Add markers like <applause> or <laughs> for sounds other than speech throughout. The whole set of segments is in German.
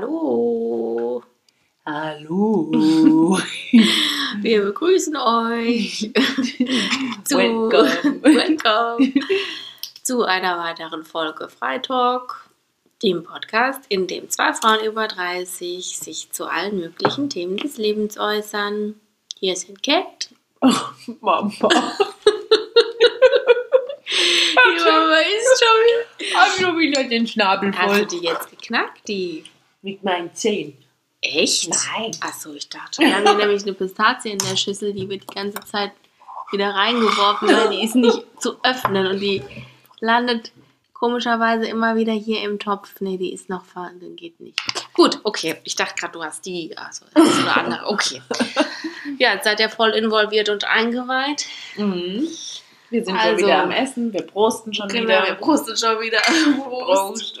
Hallo. Hallo. <laughs> Wir begrüßen euch <laughs> zu, Welcome. <laughs> Welcome. zu einer weiteren Folge Freitalk, dem Podcast, in dem zwei Frauen über 30 sich zu allen möglichen Themen des Lebens äußern. Hier sind Cat. Oh, Mama. Die Mama ist schon wieder. Hab schon wieder den Schnabel Hast voll. du die jetzt geknackt, die? Mit meinen Zehen. Echt? Nein. Achso, ich dachte schon. Wir haben hier <laughs> nämlich eine Pistazie in der Schüssel, die wird die ganze Zeit wieder reingeworfen, weil die ist nicht <laughs> zu öffnen und die landet komischerweise immer wieder hier im Topf. Nee, die ist noch vorhanden, geht nicht. Gut, okay. Ich dachte gerade, du hast die, also das ist eine andere. Okay. <laughs> Ja, jetzt seid ihr voll involviert und eingeweiht. Mhm. Wir sind Also. schon wieder am Essen. Wir prosten schon Genau, wieder. wir prosten schon wieder. Prost. Prost.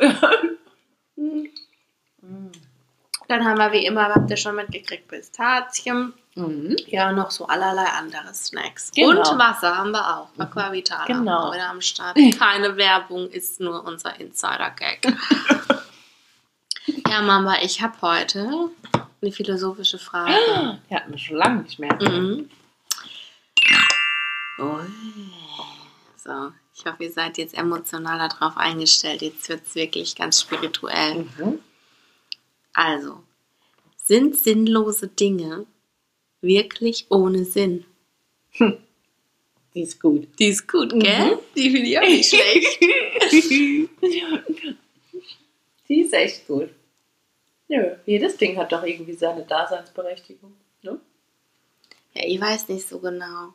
Dann haben wir wie immer, habt ihr schon mitgekriegt, Pistazien. Mhm. Ja, noch so allerlei andere Snacks. Genau. Und Wasser haben wir auch. Aquavitala Genau. haben wir wieder am Start. <laughs> Keine Werbung, ist nur unser Insider-Gag. <laughs> ja, Mama, ich habe heute eine philosophische Frage. Die hatten wir schon lange nicht mehr. Mhm. So, ich hoffe, ihr seid jetzt emotional darauf eingestellt. Jetzt wird es wirklich ganz spirituell. Mhm. Also, sind sinnlose Dinge wirklich ohne Sinn? Die ist gut. Die ist gut, gell? Die finde ich auch nicht schlecht. <laughs> Die ist echt gut. Nö, jedes Ding hat doch irgendwie seine Daseinsberechtigung. Ne? Ja, ich weiß nicht so genau.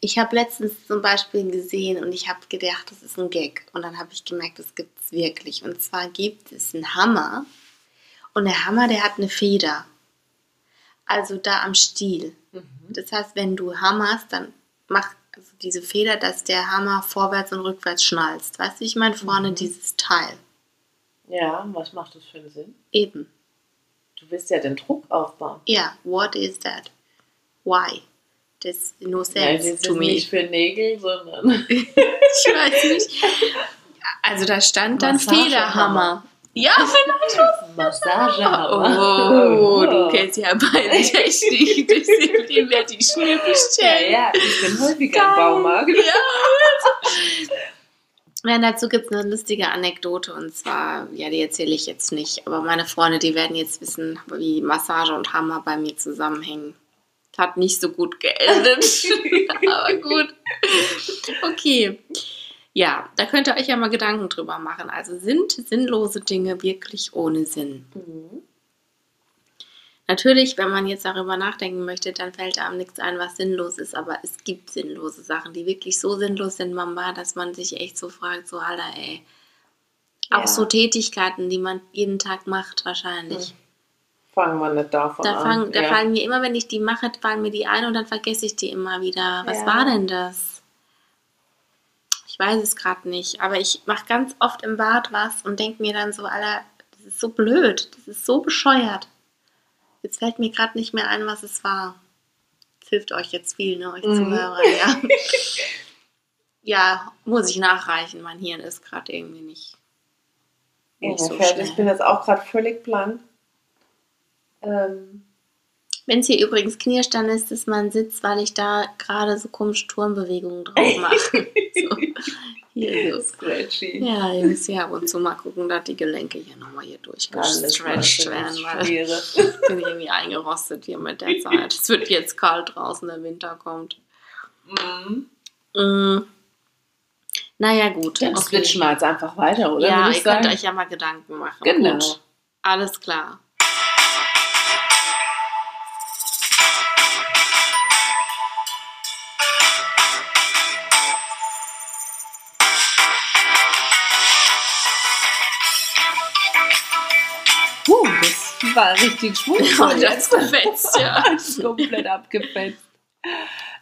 Ich habe letztens zum Beispiel gesehen und ich habe gedacht, das ist ein Gag. Und dann habe ich gemerkt, das gibt es wirklich. Und zwar gibt es einen Hammer. Und der Hammer, der hat eine Feder. Also da am Stiel. Das heißt, wenn du hammerst, dann macht also diese Feder, dass der Hammer vorwärts und rückwärts schnalzt. Weißt du, ich meine vorne dieses Teil. Ja, was macht das für einen Sinn? Eben. Du willst ja den Druck aufbauen. Ja, what is that? Why? Das no Nein, sense das to ist me. nicht für Nägel, sondern <laughs> Ich weiß nicht. Also da stand <laughs> dann. Federhammer. Ja, vielleicht was. Massagehammer. Oh, du kennst ja beide <laughs> Techniken. Disziplin wird die schnell Ja, ja, ich bin häufiger Geil. im Baumarkt. Ja. <laughs> Ja, dazu gibt es eine lustige Anekdote und zwar, ja, die erzähle ich jetzt nicht, aber meine Freunde, die werden jetzt wissen, wie Massage und Hammer bei mir zusammenhängen. Hat nicht so gut geendet, <laughs> aber gut. Okay. Ja, da könnt ihr euch ja mal Gedanken drüber machen. Also sind sinnlose Dinge wirklich ohne Sinn? Mhm. Natürlich, wenn man jetzt darüber nachdenken möchte, dann fällt einem nichts ein, was sinnlos ist. Aber es gibt sinnlose Sachen, die wirklich so sinnlos sind, Mama, dass man sich echt so fragt, so Alter, ey. Auch Ja. so Tätigkeiten, die man jeden Tag macht, wahrscheinlich. Fangen wir nicht davon Da, an. fang, da ja. fallen mir immer, wenn ich die mache, fallen mir die ein und dann vergesse ich die immer wieder. Was Ja. war denn das? Ich weiß es gerade nicht, aber ich mache ganz oft im Bad was und denke mir dann so, Alter, das ist so blöd, das ist so bescheuert. Jetzt fällt mir gerade nicht mehr ein, was es war. Das hilft euch jetzt viel, ne, euch Mhm. Zuhörer, ja. <laughs> ja, muss ich nachreichen, mein Hirn ist gerade irgendwie nicht, Ja, nicht mir so fällt, ich schnell. bin jetzt auch gerade völlig blank. Ähm, Wenn es hier übrigens knirscht, dann ist es mein Sitz, weil ich da gerade so komische Turmbewegungen drauf <laughs> mache. so. Hier <laughs> so. Scratchy. Ja, ihr müsst ja ab und zu mal gucken, dass die Gelenke hier nochmal hier durchgestretcht werden, weil <laughs> ich bin irgendwie eingerostet hier mit der Zeit. Es wird jetzt kalt draußen, der Winter kommt. Mhm. Mm. Naja, gut. Dann switchen wir jetzt einfach weiter, oder? Ja, ihr ich könnt sagen? euch ja mal Gedanken machen. Genau. Gut. Alles klar. War richtig schwungvoll. Oh, das <laughs> gefetzt, ja. <laughs> komplett abgefetzt.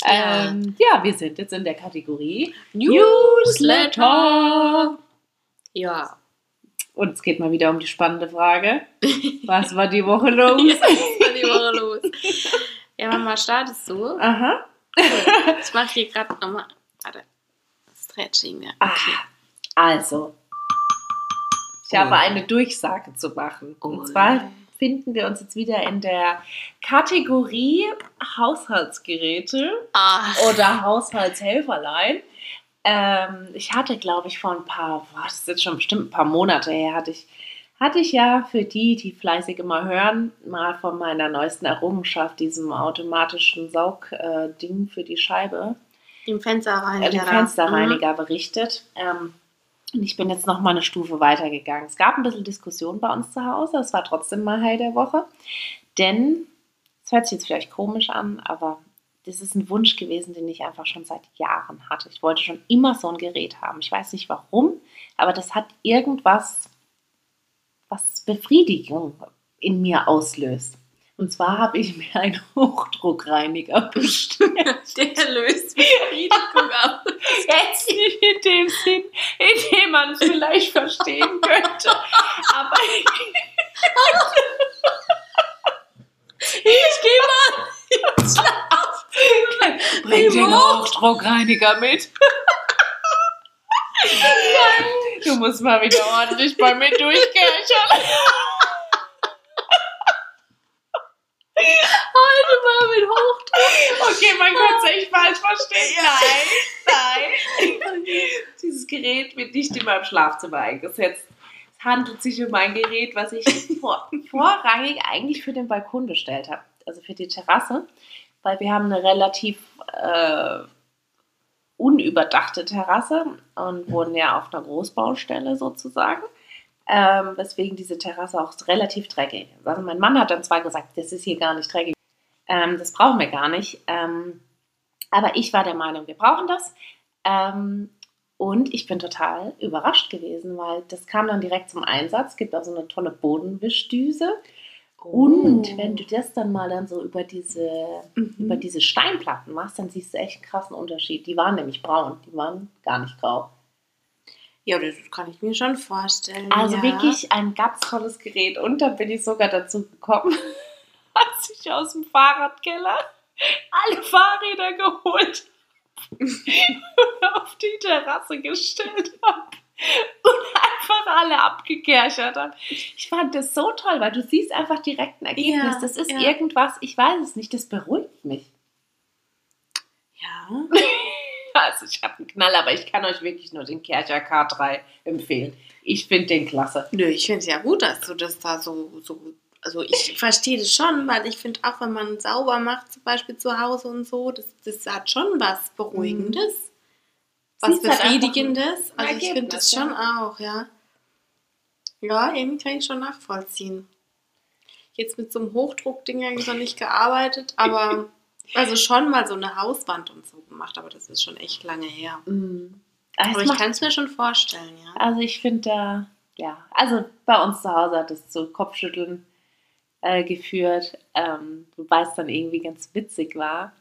Ja. Ähm, ja, wir sind jetzt in der Kategorie Newsletter. Ja. Und es geht mal wieder um die spannende Frage. <laughs> Was war die Woche los? Jetzt war die Woche los. Ja, Mama, startest du? Aha. Ich mache hier gerade nochmal. Warte. Stretching, ja. Ah, also. Ich habe Oh. eine Durchsage zu machen. Oh Und zwar nein. finden wir uns jetzt wieder in der Kategorie Haushaltsgeräte Ach, oder Haushaltshelferlein. Ähm, ich hatte, glaube ich, vor ein paar, boah, das ist jetzt schon bestimmt ein paar Monate her, hatte ich, hatte ich ja für die, die fleißig immer hören, mal von meiner neuesten Errungenschaft, diesem automatischen Saugding für die Scheibe, im äh, Fensterreiniger. den da. Fensterreiniger berichtet. Ähm, und ich bin jetzt noch mal eine Stufe weitergegangen. Es gab ein bisschen Diskussion bei uns zu Hause. Es war trotzdem mal Heil der Woche. Denn, es hört sich jetzt vielleicht komisch an, aber das ist ein Wunsch gewesen, den ich einfach schon seit Jahren hatte. Ich wollte schon immer so ein Gerät haben. Ich weiß nicht warum, aber das hat irgendwas, was Befriedigung in mir auslöst. Und zwar habe ich mir einen <laughs> Hochdruckreiniger <laughs> bestellt. Der löst Befriedigung aus. Jetzt nicht in dem Sinn, in dem man es vielleicht verstehen könnte. Aber Ich gehe mal bring den Hoch- Hochdruckreiniger mit. Du musst mal wieder ordentlich bei mir durchkirchern. Heute mal mit Hochdruck. Okay, man könnte es echt falsch verstehen. Nein, nein. Dieses Gerät wird nicht in meinem Schlafzimmer eingesetzt. Es handelt sich um ein Gerät, was ich vor, vorrangig eigentlich für den Balkon bestellt habe. Also für die Terrasse. Weil wir haben eine relativ äh, unüberdachte Terrasse und wohnen ja auf einer Großbaustelle sozusagen. Ähm, weswegen diese Terrasse auch relativ dreckig ist. Also mein Mann hat dann zwar gesagt, das ist hier gar nicht dreckig. Ähm, das brauchen wir gar nicht. Ähm, aber ich war der Meinung, wir brauchen das. Ähm, und ich bin total überrascht gewesen, weil das kam dann direkt zum Einsatz. Es gibt auch so eine tolle Bodenwischdüse. Und wenn du das dann mal dann so über diese, über Mhm. diese Steinplatten machst, dann siehst du echt einen krassen Unterschied. Die waren nämlich braun, die waren gar nicht grau. Ja, das kann ich mir schon vorstellen. Also ja. wirklich ein ganz tolles Gerät. Und dann bin ich sogar dazu gekommen, <laughs> als ich aus dem Fahrradkeller alle Fahrräder geholt und <laughs> auf die Terrasse gestellt habe und einfach alle abgekerchert habe. Ich fand das so toll, weil du siehst einfach direkt ein Ergebnis. Ja, das ist ja. irgendwas, ich weiß es nicht, das beruhigt mich. Ja. Also ich habe einen Knall, aber ich kann euch wirklich nur den Kercher K3 empfehlen. Ich finde den klasse. Nö, ich finde es ja gut, dass du das da so, so also ich <laughs> verstehe das schon, weil ich finde auch, wenn man sauber macht, zum Beispiel zu Hause und so, das, das hat schon was Beruhigendes, was Siehst halt einfach Befriedigendes. ein Also ich finde das Ergebnis, ja. schon auch, ja. Ja, irgendwie kann ich schon nachvollziehen. Jetzt mit so einem Hochdruckding habe ich noch nicht gearbeitet, aber <laughs> also schon mal so eine Hauswand und so gemacht, aber das ist schon echt lange her. Mhm. Aber Aber es ich kann es mir schon vorstellen, ja. Also ich finde da, ja, also bei uns zu Hause hat es zu Kopfschütteln äh, geführt, ähm, wobei es dann irgendwie ganz witzig war,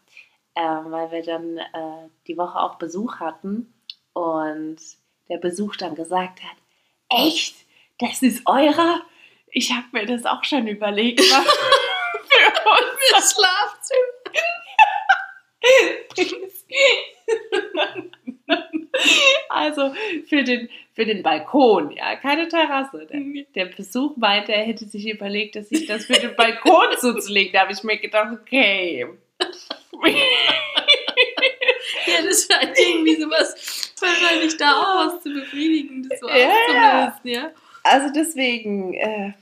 ähm, weil wir dann äh, die Woche auch Besuch hatten und der Besuch dann gesagt hat, echt, das ist eurer? Ich habe mir das auch schon überlegt. was <laughs> für uns Schlafzimmer. <laughs> Also für den, für den Balkon, ja, keine Terrasse. Der, der Besuch meinte, er hätte sich überlegt, dass ich das für den Balkon <laughs> zuzulegen. Da habe ich mir gedacht, okay. <laughs> Ja, das scheint irgendwie sowas wahrscheinlich da auch was zu befriedigen, das so Ja, ja. Also deswegen, äh,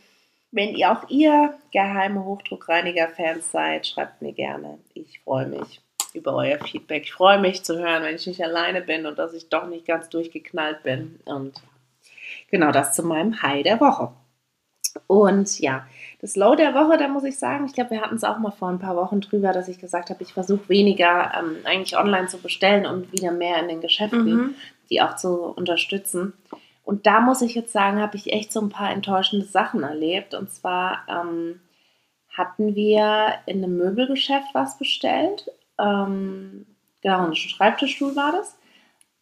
wenn ihr auch ihr geheime Hochdruckreiniger-Fans seid, schreibt mir gerne. Ich freue mich über euer Feedback. Ich freue mich zu hören, wenn ich nicht alleine bin und dass ich doch nicht ganz durchgeknallt bin. Und genau das zu meinem High der Woche. Und ja, das Low der Woche, da muss ich sagen, ich glaube, wir hatten es auch mal vor ein paar Wochen drüber, dass ich gesagt habe, ich versuche weniger ähm, eigentlich online zu bestellen und wieder mehr in den Geschäften Mhm. die auch zu unterstützen. Und da muss ich jetzt sagen, habe ich echt so ein paar enttäuschende Sachen erlebt. Und zwar ähm, hatten wir in einem Möbelgeschäft was bestellt. Ähm, genau, ein Schreibtischstuhl war das.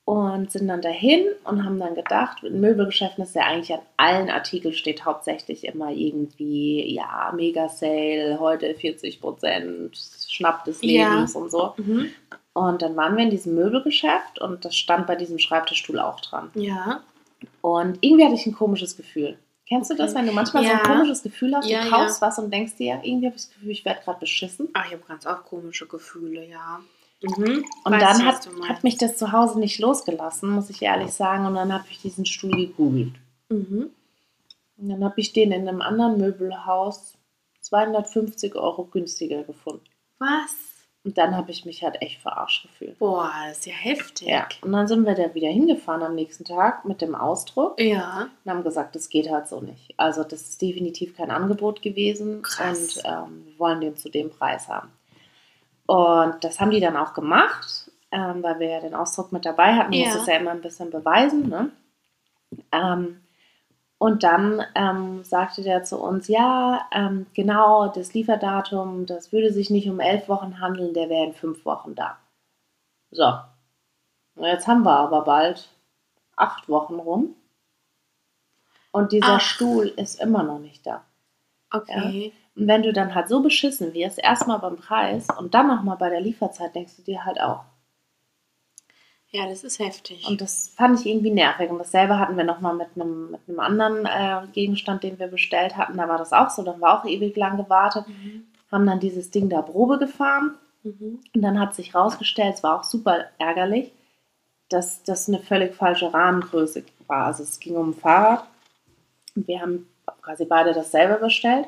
Und sind dann dahin und haben dann gedacht, in Möbelgeschäften ist ja eigentlich an allen Artikeln steht hauptsächlich immer irgendwie, ja, Mega-Sale, heute 40 Prozent, Schnapp des Ja. Lebens und so. Mhm. Und dann waren wir in diesem Möbelgeschäft und das stand bei diesem Schreibtischstuhl auch dran. Ja. Und irgendwie hatte ich ein komisches Gefühl. Kennst du das, wenn du manchmal so Ja. ein komisches Gefühl hast, Ja, du ja. kaufst was und denkst dir, irgendwie habe ich das Gefühl, ich werde gerade beschissen. Ach, ich habe ganz auch komische Gefühle, ja. Mhm. Und Weiß dann hat, hat mich das zu Hause nicht losgelassen, muss ich ehrlich sagen. Und dann habe ich diesen Stuhl gegoogelt. Mhm. Und dann habe ich den in einem anderen Möbelhaus 250 Euro günstiger gefunden. Was? Und dann habe ich mich halt echt verarscht gefühlt. Boah, das ist ja heftig. Ja. Und dann sind wir da wieder hingefahren am nächsten Tag mit dem Ausdruck Ja. und haben gesagt, das geht halt so nicht. Also das ist definitiv kein Angebot gewesen Krass. und ähm, wir wollen den zu dem Preis haben. Und das haben die dann auch gemacht, ähm, weil wir ja den Ausdruck mit dabei hatten. Ja. muss es ja immer ein bisschen beweisen. Ne? Ähm, und dann ähm, sagte der zu uns, ja, ähm, genau, das Lieferdatum, das würde sich nicht um elf Wochen handeln, der wäre in fünf Wochen da. So. Und jetzt haben wir aber bald acht Wochen rum. Und dieser Ach. Stuhl ist immer noch nicht da. Okay. Und wenn du dann halt so beschissen wirst, erstmal beim Preis und dann nochmal bei der Lieferzeit, denkst du dir halt auch. Ja, das ist heftig. Und das fand ich irgendwie nervig. Und dasselbe hatten wir nochmal mit einem, mit einem anderen äh, Gegenstand, den wir bestellt hatten. Da war das auch so. Dann war auch ewig lang gewartet. mhm. Haben dann dieses Ding da Probe gefahren. Mhm. Und dann hat sich rausgestellt, es war auch super ärgerlich, dass das eine völlig falsche Rahmengröße war. Also es ging um ein Fahrrad. Und wir haben quasi beide dasselbe bestellt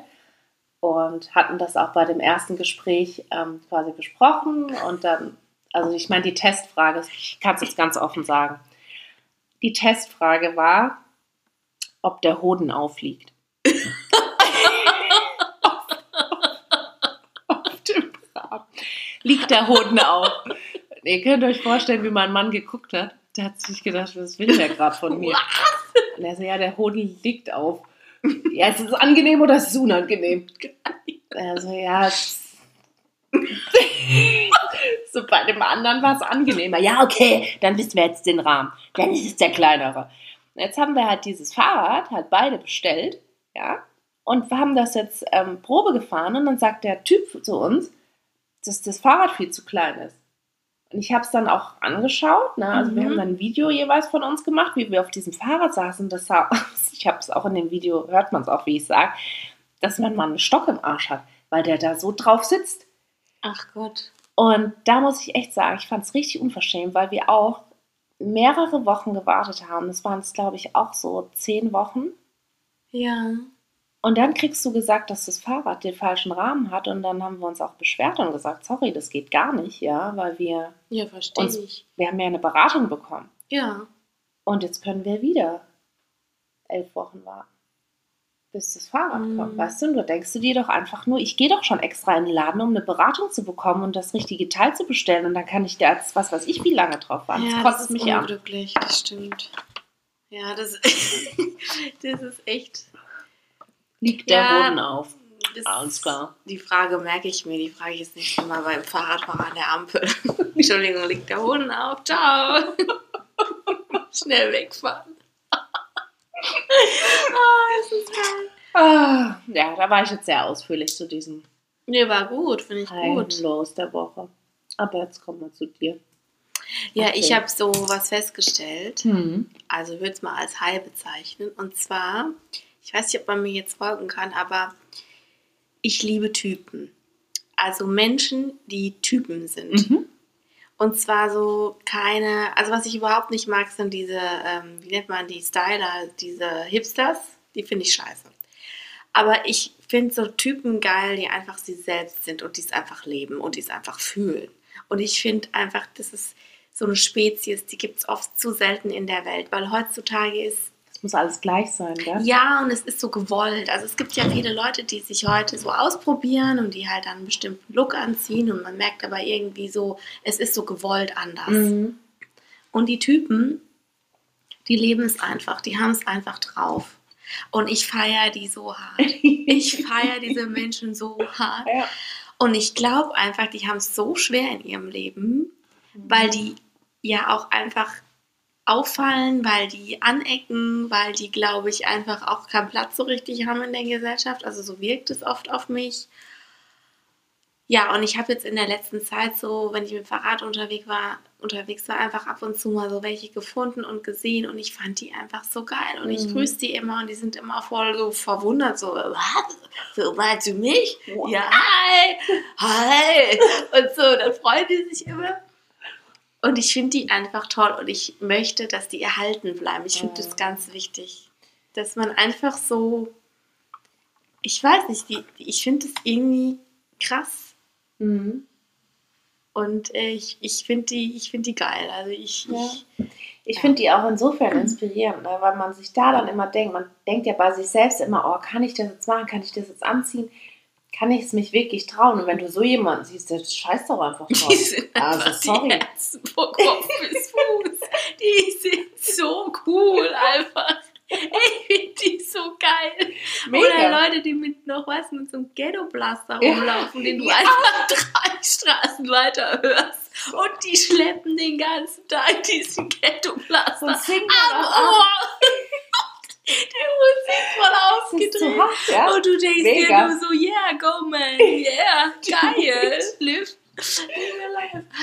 und hatten das auch bei dem ersten Gespräch ähm, quasi besprochen. Und dann, also ich meine, die Testfrage, ich kann es jetzt ganz offen sagen, die Testfrage war, ob der Hoden aufliegt. auf dem Rahmen. Liegt der Hoden auf. Ihr könnt euch vorstellen, wie mein Mann geguckt hat. Der hat sich gedacht, was will der gerade von mir? Und er so, ja, der Hoden liegt auf. Ja, ist es angenehm oder ist es unangenehm? Also ja, es- <laughs> so bei dem anderen war es angenehmer. Ja, okay, dann wissen wir jetzt den Rahmen. Dann ist es der kleinere. Und Jetzt haben wir halt dieses Fahrrad, halt beide bestellt, ja, und wir haben das jetzt ähm, Probe gefahren und dann sagt der Typ zu uns, dass das Fahrrad viel zu klein ist. Und ich habe es dann auch angeschaut, ne? also wir Mhm. haben dann ein Video jeweils von uns gemacht, wie wir auf diesem Fahrrad saßen. Das sah <laughs> aus, ich habe es auch in dem Video, hört man es auch, wie ich sage, dass mein Mann einen Stock im Arsch hat, weil der da so drauf sitzt. Ach Gott. Und da muss ich echt sagen, ich fand es richtig unverschämt, weil wir auch mehrere Wochen gewartet haben. Das waren es, glaube ich, auch so zehn Wochen. Ja. Und dann kriegst du gesagt, dass das Fahrrad den falschen Rahmen hat. Und dann haben wir uns auch beschwert und gesagt, sorry, das geht gar nicht, ja, weil wir, Ja, verstehe Uns- ich. wir haben ja eine Beratung bekommen. Ja. Und jetzt können wir wieder elf Wochen warten, bis das Fahrrad Mhm. kommt. Weißt du, und du denkst du dir doch einfach nur, ich gehe doch schon extra in den Laden, um eine Beratung zu bekommen und das richtige Teil zu bestellen. Und dann kann ich da jetzt, was weiß ich, wie lange drauf warten. ja, das das kotzt ist mich an. unglücklich, das stimmt. Ja, das, <laughs> das ist echt. Liegt der Ja. Boden auf. Das Alles klar. Die Frage merke ich mir, die frage ich jetzt nicht mal beim Fahrradfahrer an der Ampel. <laughs> Entschuldigung, liegt der Hoden auf? Ciao. <laughs> Schnell wegfahren. Ah, das ist geil. Ah, ja, da war ich jetzt sehr ausführlich zu diesem Nee, war gut, finde ich gut. Heimlos der Woche. Aber jetzt kommen wir zu dir. Ja, Okay. ich habe so was festgestellt. Hm. Also ich würde es mal als High bezeichnen. Und zwar, ich weiß nicht, ob man mir jetzt folgen kann, aber ich liebe Typen. Also Menschen, die Typen sind. Mhm. Und zwar so keine, also was ich überhaupt nicht mag, sind diese, ähm, wie nennt man die Styler, diese Hipsters, die finde ich scheiße. Aber ich finde so Typen geil, die einfach sie selbst sind und die es einfach leben und die es einfach fühlen. Und ich finde einfach, das ist so eine Spezies, die gibt es oft zu selten in der Welt, weil heutzutage ist Das muss alles gleich sein, gell? ja, und es ist so gewollt. Also es gibt ja viele Leute, die sich heute so ausprobieren und die halt dann einen bestimmten Look anziehen und man merkt aber irgendwie so, es ist so gewollt anders. Mhm. Und die Typen, die leben es einfach, die haben es einfach drauf. Und ich feiere die so hart. Ich feiere diese Menschen so hart. Ja. Und ich glaube einfach, die haben es so schwer in ihrem Leben, weil die ja auch einfach auffallen, weil die anecken, weil die, glaube ich, einfach auch keinen Platz so richtig haben in der Gesellschaft. Also so wirkt es oft auf mich. Ja, und ich habe jetzt in der letzten Zeit so, wenn ich mit dem Fahrrad unterwegs war, unterwegs war, einfach ab und zu mal so welche gefunden und gesehen und ich fand die einfach so geil und ich Mhm. grüße die immer und die sind immer voll so verwundert, so, was? So meinst du mich? Wow. Ja, hi, hi. <laughs> Und so, dann freuen die sich immer. Und ich finde die einfach toll und ich möchte, dass die erhalten bleiben. Ich finde Mhm. das ganz wichtig, dass man einfach so, ich weiß nicht, die, ich finde das irgendwie krass. Mhm. Und äh, ich, ich finde die, ich find die geil. Also ich, Ja. ich Ich Ja. finde die auch insofern inspirierend, ne? weil man sich da dann immer denkt, man denkt ja bei sich selbst immer, oh, kann ich das jetzt machen, kann ich das jetzt anziehen, kann ich es mich wirklich trauen? Und wenn du so jemanden siehst, der scheißt doch einfach drauf. Die sind <laughs> Also, einfach sorry. die Kopf bis Fuß. Die sind so cool einfach. Ich finde die so geil. Oder Leute, die mit noch was mit so einem Ghetto-Blaster Ja. rumlaufen, den du Ja. einfach <laughs> drei Straßen weiter hörst. Und die schleppen den ganzen Tag diesen Ghetto-Blaster am dann Ohr. <laughs> Die Musik voll aufgedreht. hart, ja? Und du denkst Mega. dir nur so, yeah, go man, yeah, <laughs> geil, live.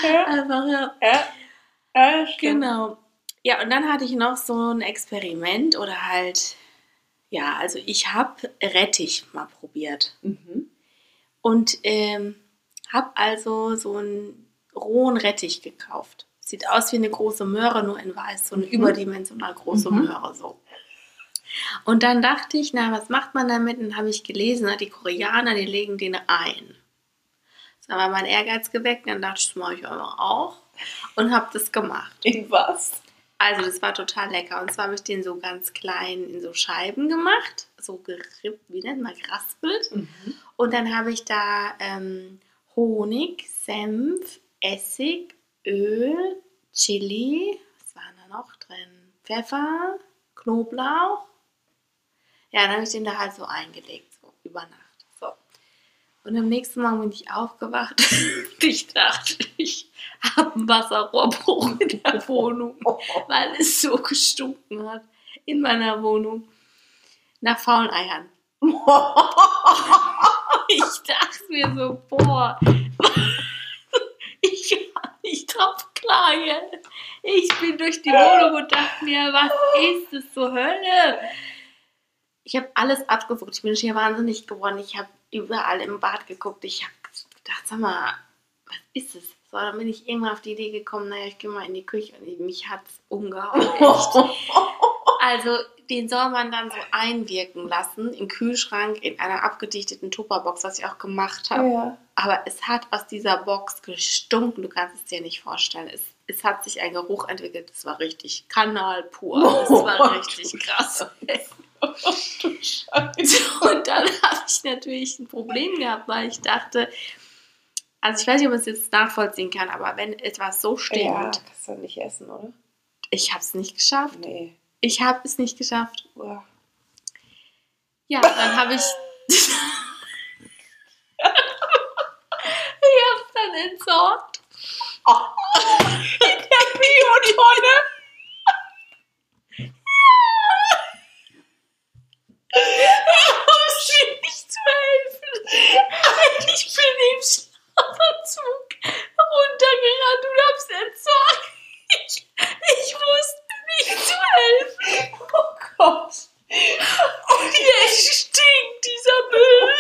Ja, Einfach, ja. ja, ja. Genau. Ja, und dann hatte ich noch so ein Experiment oder halt, ja, also ich habe Rettich mal probiert. Mhm. Und ähm, habe also so einen rohen Rettich gekauft. Sieht aus wie eine große Möhre, nur in weiß, so eine Mhm. überdimensional große Mhm. Möhre so. Und dann dachte ich, na, was macht man damit? Und dann habe ich gelesen, na, die Koreaner, die legen den ein. Das war mein Ehrgeiz geweckt, dann dachte ich, das mache ich auch. Und habe das gemacht. In was? Also das war total lecker. Und zwar habe ich den so ganz klein in so Scheiben gemacht, so gerippt, wie nennt man, geraspelt. Mhm. Und dann habe ich da ähm, Honig, Senf, Essig, Öl, Chili, was war da noch drin? Pfeffer, Knoblauch. Ja, dann habe ich den da halt so eingelegt, so über Nacht. So. Und am nächsten Morgen bin ich aufgewacht und <laughs> ich dachte, ich habe einen Wasserrohrbruch in der <laughs> Wohnung, weil es so gestunken hat in meiner Wohnung. Nach faulen Eiern. <laughs> Ich dachte mir so, boah, ich kann nicht drauf klar jetzt. Ich bin durch die Wohnung und dachte mir, was ist das zur Hölle? Ich habe alles abgeguckt. Ich bin schier wahnsinnig geworden. Ich habe überall im Bad geguckt. Ich habe gedacht, sag mal, was ist es? So, dann bin ich irgendwann auf die Idee gekommen, naja, ich gehe mal in die Küche und mich hat es umgehauen. <laughs> Also den soll man dann so einwirken lassen im Kühlschrank in einer abgedichteten Tupperbox, was ich auch gemacht habe. ja. Aber es hat aus dieser Box gestunken, du kannst es dir nicht vorstellen. Es, es hat sich ein Geruch entwickelt, das war richtig Kanal pur. Das <laughs> war richtig krass. <laughs> <laughs> Du Scheiße. Und dann <laughs> habe ich natürlich ein Problem gehabt, weil ich dachte, also ich weiß nicht, ob man es jetzt nachvollziehen kann, aber wenn etwas so Ja, stinkt, kannst du nicht essen, oder? ich habe es nicht geschafft. Nee. Ich habe es nicht geschafft. Uah. Ja, dann habe ich. <laughs> ich habe es dann entsorgt. In der Biotonne. Muss mir nicht zu helfen. Ich bin im Schlafanzug runtergerannt und hab's entsorgt. Ich, ich wusste nicht zu helfen. Oh Gott. Und jetzt stinkt dieser Müll.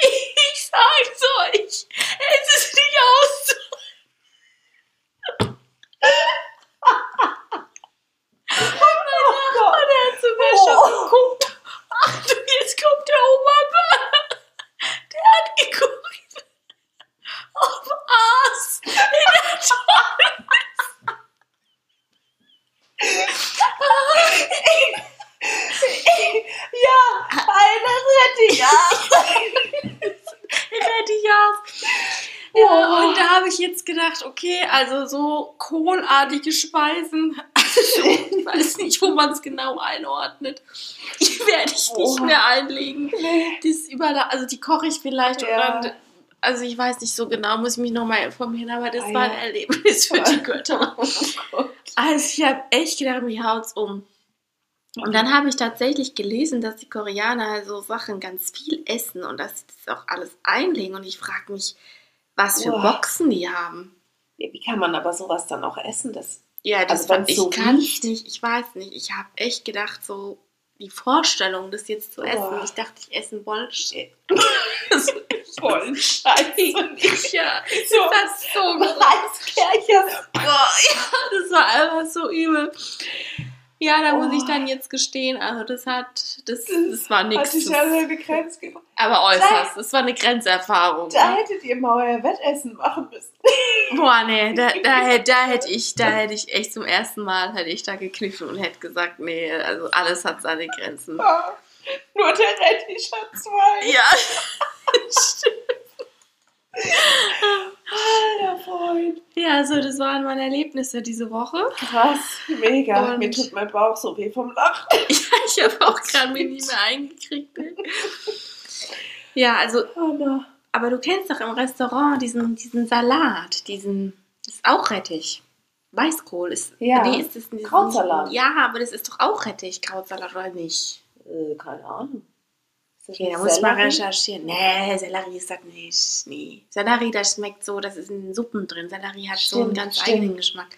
Ich, ich sag's euch, es ist nicht auszuhalten. Oh Gott. Und er hat sogar schon geguckt. Ach du, jetzt kommt der Oberbär. Der hat geguckt. Auf Aas in der Tonne. Ja, eine Rettich. Ja. Rettich Ja, und da habe ich jetzt gedacht, okay, also so kohlartige Speisen, also <laughs> ich weiß nicht, wo man es genau einordnet, die werde ich nicht Oh. mehr einlegen. Die ist überall, also die koche ich vielleicht Ja. und dann, also ich weiß nicht so genau, muss ich mich nochmal informieren, aber das Ah, war ja. ein Erlebnis für die Götter. <laughs> Oh. Also ich habe echt gedacht, mich haut's um. Und dann habe ich tatsächlich gelesen, dass die Koreaner so Sachen ganz viel essen und dass sie das auch alles einlegen. Und ich frage mich, was für Boah. Boxen die haben. Wie kann man aber sowas dann auch essen? Das Ja, das Also, ich so kann riecht. nicht. Ich weiß nicht. Ich habe echt gedacht, so die Vorstellung, das jetzt zu essen. Boah. Ich dachte, ich esse einen Bullshit. voll scheiße. Ja, So das so Reiskärchen. Boah, ja, das war einfach so übel. Ja, da muss ich dann jetzt gestehen, also das hat, das, das war Hat nichts. sich ja so eine Grenze gebracht. Aber äußerst, das war eine Grenzerfahrung. Da hättet ihr mal euer Wettessen machen müssen. <laughs> Boah, nee, da, da, <laughs> hätte- da hätte ich, da hätte ich echt zum ersten Mal hätte ich da gekniffen und hätte gesagt, nee, also alles hat seine Grenzen. Ja. Nur der Rettich hat zwei. Ja, <laughs> Alter Freund. ja, so das waren meine Erlebnisse diese Woche. Krass, mega. Und- Mir tut mein Bauch so weh vom Lachen. <laughs> Ich habe auch gerade mir nie mehr eingekriegt. ne? Ja, also Hammer. Aber du kennst doch im Restaurant diesen, diesen Salat, diesen, das ist auch Rettich. Weißkohl ist, Ja, nee, ist das nicht, Krautsalat. Ja, aber das ist doch auch Rettich, Krautsalat oder nicht? Äh, keine Ahnung. Okay, da muss ich mal recherchieren. Nee, Sellerie ist das nicht. Nee. Sellerie, das schmeckt so, das ist in Suppen drin. Sellerie hat so einen Stimmt, ganz stimmt. eigenen Geschmack.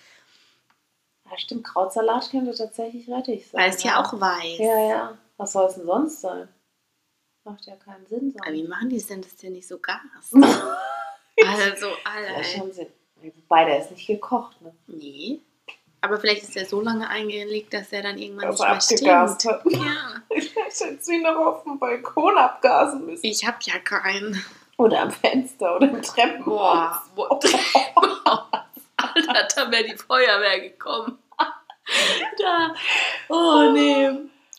Ja, stimmt. Krautsalat könnte tatsächlich Rettich sein. Weil es ja auch weiß. Ja, ja. Was soll es denn sonst sein? Macht ja keinen Sinn. Aber wie sonst. machen die es denn, dass der nicht so Gas? <laughs> also, Ja, Alter. schon Sinn. Wobei, der ist nicht gekocht, ne? Nee. Aber vielleicht ist der so lange eingelegt, dass er dann irgendwann Dass nicht er mehr abgegast stinkt. hat. Ja. <laughs> Ich hätte sie noch auf dem Balkon abgasen müssen. Ich hab ja keinen. Oder am Fenster oder im Treppenhaus. Boah, boah. <laughs> Alter, da wäre die Feuerwehr gekommen. Da. Oh nee.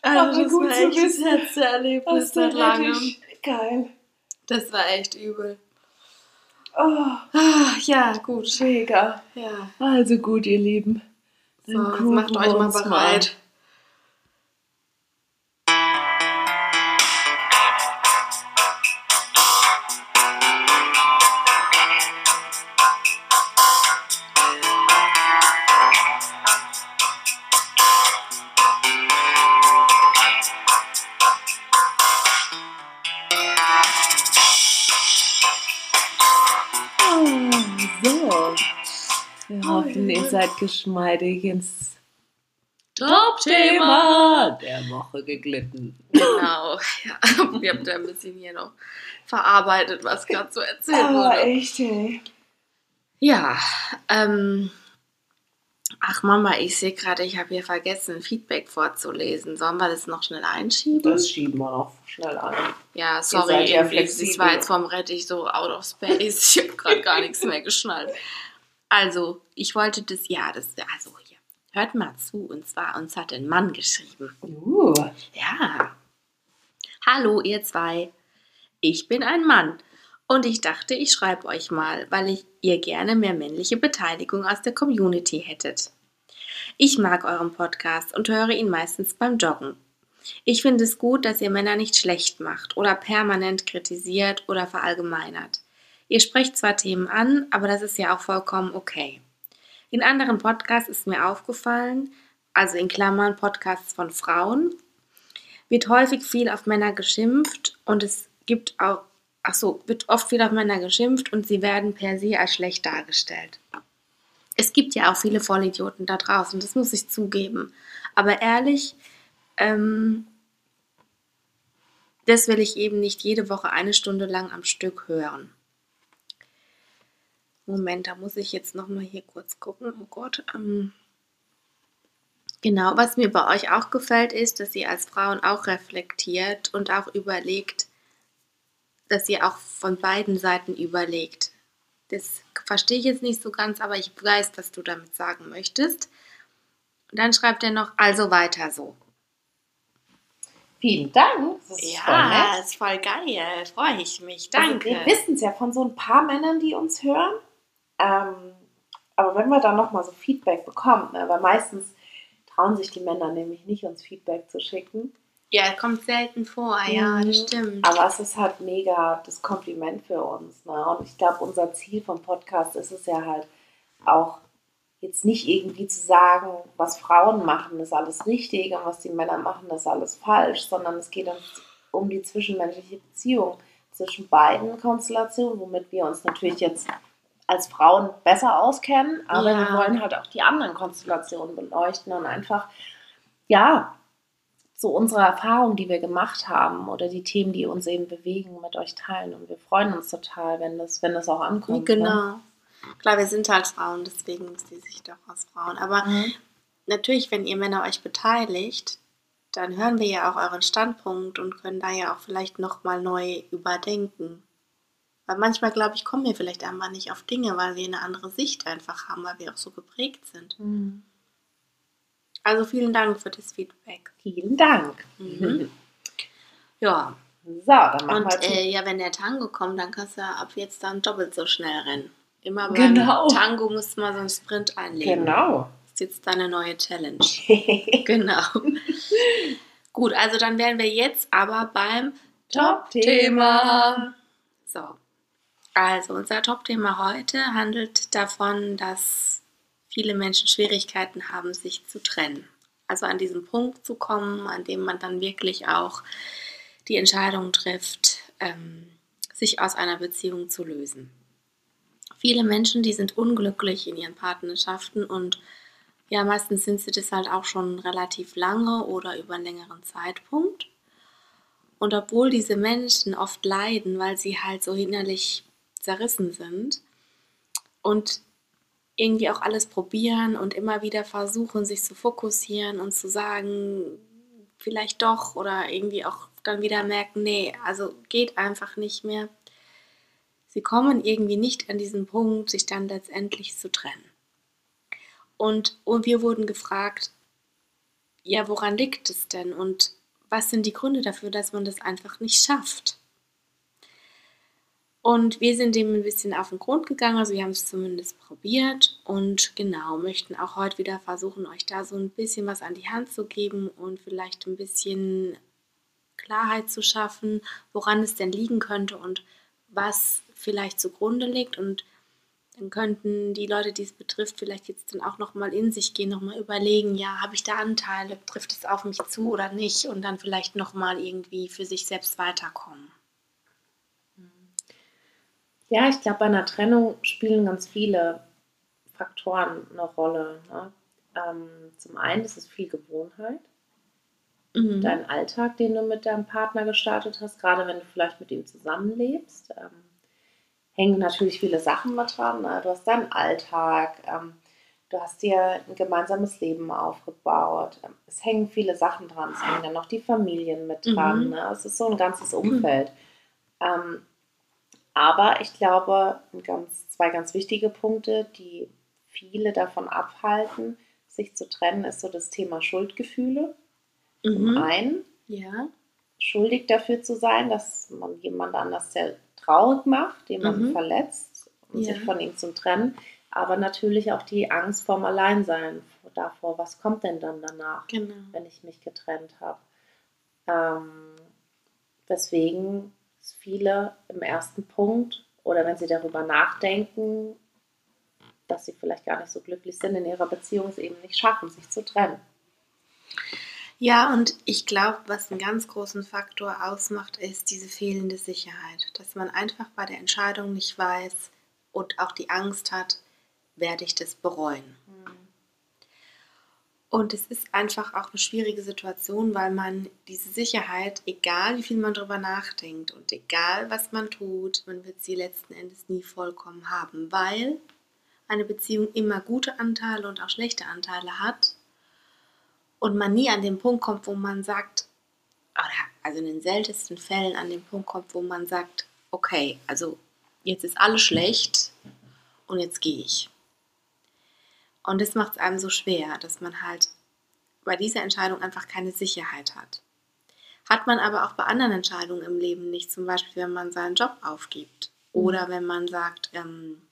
Aber Also das gut war echt das wissen, letzte Erlebnis Was der seit langem. Geil. Das war echt übel. Oh, Ah, ja, gut. mega. Ja. Also gut, ihr Lieben. So, macht euch mal bereit. Seid geschmeidig ins Top-Thema. der Woche geglitten. Genau. Ja. Wir haben da ein bisschen hier noch verarbeitet, was gerade so erzählt Aber wurde. echt, ey. Ja, ähm, ach Mama, ich sehe gerade, ich habe hier vergessen, Feedback vorzulesen. Sollen wir das noch schnell einschieben? Das schieben wir noch schnell an. ja, sorry, ja das flexibel. war jetzt vom Rettich so out of space. Ich habe gerade gar nichts mehr geschnallt. Also, ich wollte das, ja, das, also hier, hört mal zu. Und zwar, uns hat ein Mann geschrieben. Uh. Ja. Hallo, ihr zwei. Ich bin ein Mann. Und ich dachte, ich schreibe euch mal, weil ich ihr gerne mehr männliche Beteiligung aus der Community hättet. Ich mag euren Podcast und höre ihn meistens beim Joggen. Ich finde es gut, dass ihr Männer nicht schlecht macht oder permanent kritisiert oder verallgemeinert. Ihr sprecht zwar Themen an, aber das ist ja auch vollkommen okay. In anderen Podcasts ist mir aufgefallen, also in Klammern Podcasts von Frauen, wird häufig viel auf Männer geschimpft und es gibt auch, ach so, wird oft viel auf Männer geschimpft und sie werden per se als schlecht dargestellt. Es gibt ja auch viele Vollidioten da draußen, das muss ich zugeben. Aber ehrlich, ähm, das will ich eben nicht jede Woche eine Stunde lang am Stück hören. Moment, da muss ich jetzt nochmal hier kurz gucken. Oh Gott. Ähm, genau, was mir bei euch auch gefällt, ist, dass ihr als Frauen auch reflektiert und auch überlegt, dass ihr auch von beiden Seiten überlegt. Das verstehe ich jetzt nicht so ganz, aber ich weiß, was du damit sagen möchtest. Und dann schreibt er noch, also weiter so. Vielen Dank. Das ist voll Ja, nett. ist voll geil. Freue ich mich. Also, Danke. wir wissen es ja von so ein paar Männern, die uns hören. Ähm, aber wenn wir dann nochmal so Feedback bekommen, ne, weil meistens trauen sich die Männer nämlich nicht, uns Feedback zu schicken. ja, kommt selten vor. Ja, das Mhm. stimmt. Aber es ist halt mega das Kompliment für uns. Ne? Und ich glaube, unser Ziel vom Podcast ist es ja halt auch, jetzt nicht irgendwie zu sagen, was Frauen machen, ist alles richtig und was die Männer machen, ist alles falsch, sondern es geht uns um die zwischenmenschliche Beziehung zwischen beiden Konstellationen, womit wir uns natürlich jetzt als Frauen besser auskennen, aber Ja. wir wollen halt auch die anderen Konstellationen beleuchten und einfach, ja, so unsere Erfahrungen, die wir gemacht haben oder die Themen, die uns eben bewegen, mit euch teilen. Und wir freuen uns total, wenn das, wenn das auch ankommt. Ne? Genau. Klar, wir sind halt Frauen, deswegen ist die Sicht auch aus Frauen. Aber Mhm. natürlich, wenn ihr Männer euch beteiligt, dann hören wir ja auch euren Standpunkt und können da ja auch vielleicht nochmal neu überdenken. Weil manchmal, glaube ich, kommen wir vielleicht einfach nicht auf Dinge, weil wir eine andere Sicht einfach haben, weil wir auch so geprägt sind. Mhm. Also vielen Dank für das Feedback. Vielen Dank. Mhm. Ja, So, dann machen und wir äh, ja, wenn der Tango kommt, dann kannst du ab jetzt dann doppelt so schnell rennen. Immer beim Genau. Tango musst du mal so einen Sprint einlegen. Genau. Das ist jetzt deine neue Challenge. <laughs> Genau. Gut, also dann wären wir jetzt aber beim Top-Thema. So. Also unser Top-Thema heute handelt davon, dass viele Menschen Schwierigkeiten haben, sich zu trennen. Also an diesen Punkt zu kommen, an dem man dann wirklich auch die Entscheidung trifft, ähm, sich aus einer Beziehung zu lösen. Viele Menschen, die sind unglücklich in ihren Partnerschaften und ja, meistens sind sie das halt auch schon relativ lange oder über einen längeren Zeitpunkt. Und obwohl diese Menschen oft leiden, weil sie halt so innerlich zerrissen sind und irgendwie auch alles probieren und immer wieder versuchen, sich zu fokussieren und zu sagen, vielleicht doch oder irgendwie auch dann wieder merken, nee, also geht einfach nicht mehr. Sie kommen irgendwie nicht an diesen Punkt, sich dann letztendlich zu trennen. Und, und wir wurden gefragt, ja, woran liegt es denn und was sind die Gründe dafür, dass man das einfach nicht schafft? Und wir sind dem ein bisschen auf den Grund gegangen, also wir haben es zumindest probiert und genau, möchten auch heute wieder versuchen, euch da so ein bisschen was an die Hand zu geben und vielleicht ein bisschen Klarheit zu schaffen, woran es denn liegen könnte und was vielleicht zugrunde liegt. Und dann könnten die Leute, die es betrifft, vielleicht jetzt dann auch nochmal in sich gehen, nochmal überlegen, ja, habe ich da Anteile, trifft es auf mich zu oder nicht? Und dann vielleicht nochmal irgendwie für sich selbst weiterkommen. Ja, ich glaube, bei einer Trennung spielen ganz viele Faktoren eine Rolle. Ne? Ähm, zum einen ist es viel Gewohnheit, Mhm. dein Alltag, den du mit deinem Partner gestartet hast, gerade wenn du vielleicht mit ihm zusammenlebst. Ähm, hängen natürlich viele Sachen mit dran. Ne? Du hast deinen Alltag, ähm, du hast dir ein gemeinsames Leben aufgebaut. Ähm, es hängen viele Sachen dran. Es hängen dann noch die Familien mit dran. Mhm. Ne? Es ist so ein ganzes Umfeld. Ähm, aber ich glaube, ganz, zwei ganz wichtige Punkte, die viele davon abhalten, sich zu trennen, ist so das Thema Schuldgefühle. Zum Mhm. einen Ja. schuldig dafür zu sein, dass man jemand anders sehr traurig macht, jemanden Mhm. verletzt und Ja. sich von ihm zu trennen, aber natürlich auch die Angst vorm Alleinsein davor, was kommt denn dann danach, Genau. wenn ich mich getrennt habe. Ähm, weswegen es viele im ersten Punkt oder wenn sie darüber nachdenken, dass sie vielleicht gar nicht so glücklich sind in ihrer Beziehung, es eben nicht schaffen, sich zu trennen. Ja, und ich glaube, was einen ganz großen Faktor ausmacht, ist diese fehlende Sicherheit. Dass man einfach bei der Entscheidung nicht weiß und auch die Angst hat, werde ich das bereuen. Und es ist einfach auch eine schwierige Situation, weil man diese Sicherheit, egal wie viel man darüber nachdenkt und egal was man tut, man wird sie letzten Endes nie vollkommen haben, weil eine Beziehung immer gute Anteile und auch schlechte Anteile hat und man nie an den Punkt kommt, wo man sagt, oder also in den seltensten Fällen an den Punkt kommt, wo man sagt, okay, also jetzt ist alles schlecht und jetzt gehe ich. Und das macht es einem so schwer, dass man halt bei dieser Entscheidung einfach keine Sicherheit hat. Hat man aber auch bei anderen Entscheidungen im Leben nicht, zum Beispiel wenn man seinen Job aufgibt oder wenn man sagt, ähm,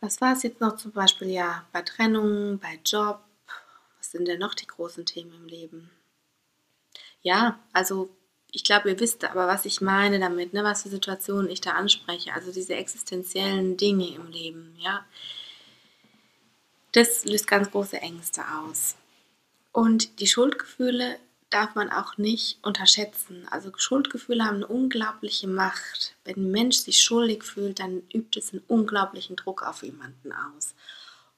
was war es jetzt noch zum Beispiel, ja, bei Trennung, bei Job, was sind denn noch die großen Themen im Leben? Ja, also ich glaube, ihr wisst aber, was ich meine damit, ne, was für Situationen ich da anspreche, also diese existenziellen Dinge im Leben, ja. Das löst ganz große Ängste aus. Und die Schuldgefühle darf man auch nicht unterschätzen. Also Schuldgefühle haben eine unglaubliche Macht. Wenn ein Mensch sich schuldig fühlt, dann übt es einen unglaublichen Druck auf jemanden aus.